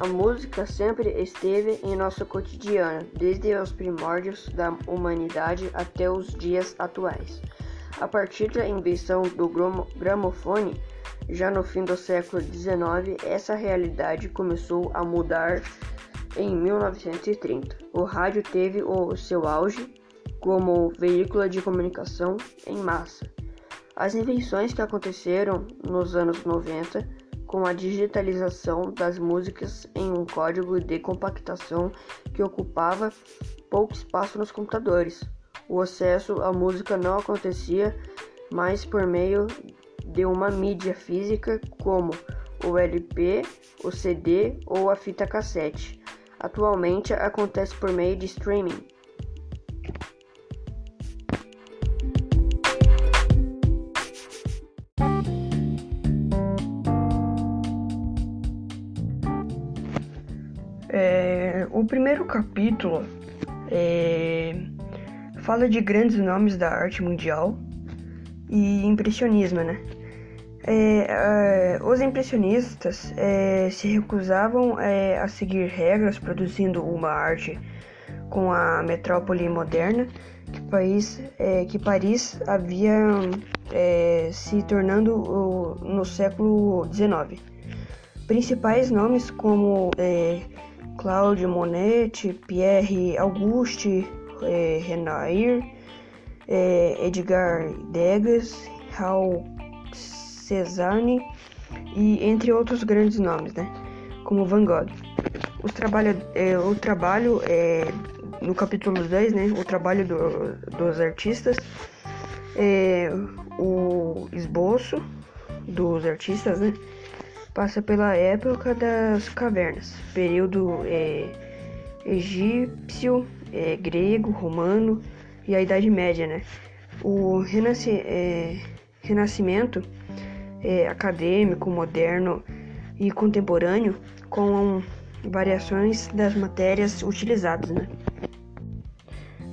A música sempre esteve em nosso cotidiano, desde os primórdios da humanidade até os dias atuais. A partir da invenção do gramofone, já no fim do século XIX, essa realidade começou a mudar em 1930. O rádio teve o seu auge como veículo de comunicação em massa. As invenções que aconteceram nos anos 90 com a digitalização das músicas em um código de compactação que ocupava pouco espaço nos computadores. O acesso à música não acontecia mais por meio de uma mídia física como o LP, o CD ou a fita cassete. Atualmente acontece por meio de streaming. O primeiro capítulo é, fala de grandes nomes da arte mundial e impressionismo, né? É, é os impressionistas é, se recusavam é, a seguir regras produzindo uma arte com a metrópole moderna que, país, que Paris havia se tornando no século XIX. Principais nomes como Claude Monet, Pierre Auguste, eh, Renair, eh, Edgar Degas, Raul Cezanne e entre outros grandes nomes, né? Como Van Gogh. Os trabalho, eh, o trabalho é, no capítulo 10, né? O trabalho do, dos artistas, é, o esboço dos artistas, né? Passa pela época das cavernas, período é, egípcio, é, grego, romano e a Idade Média, né? O é, renascimento é, acadêmico, moderno e contemporâneo com variações das matérias utilizadas, né?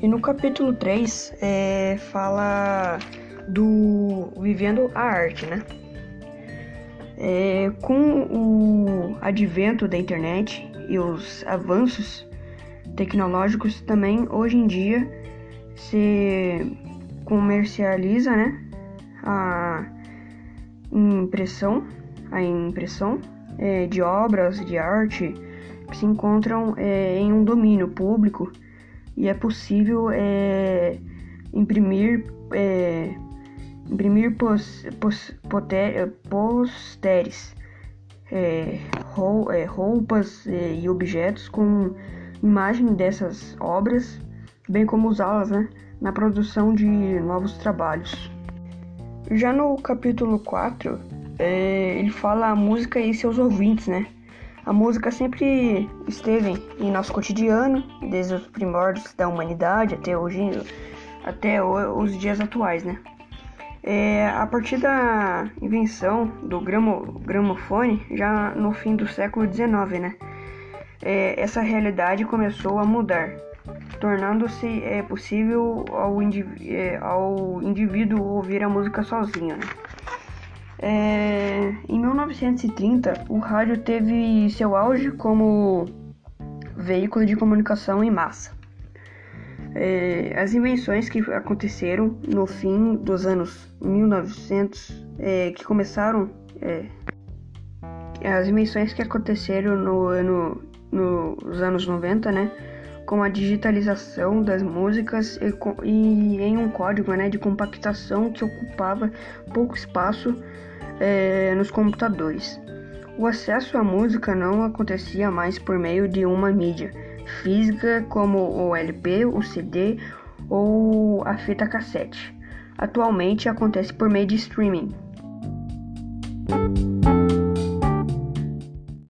E no capítulo 3 é, fala do vivendo a arte, né? É, com o advento da internet e os avanços tecnológicos, também hoje em dia se comercializa né, a impressão, a impressão é, de obras de arte que se encontram é, em um domínio público. E é possível é, imprimir é, imprimir pos, pos, poter, posteres, é, roupas e objetos com imagem dessas obras, bem como usá-las né, na produção de novos trabalhos. Já no capítulo 4, é, ele fala a música e seus ouvintes, né? A música sempre esteve em nosso cotidiano, desde os primórdios da humanidade até hoje, até os dias atuais, né? É, a partir da invenção do gramo, gramofone, já no fim do século XIX, né, é, essa realidade começou a mudar, tornando-se é, possível ao, é, ao, indivíduo ouvir a música sozinho. Né. É, em 1930, o rádio teve seu auge como veículo de comunicação em massa. É, as invenções que aconteceram no fim dos anos 1900, é, que começaram, é, as invenções que aconteceram no ano, nos anos 90, né, com a digitalização das músicas e, e em um código né, de compactação que ocupava pouco espaço é, nos computadores. O acesso à música não acontecia mais por meio de uma mídia física como o LP, o CD ou a fita cassete. Atualmente acontece por meio de streaming.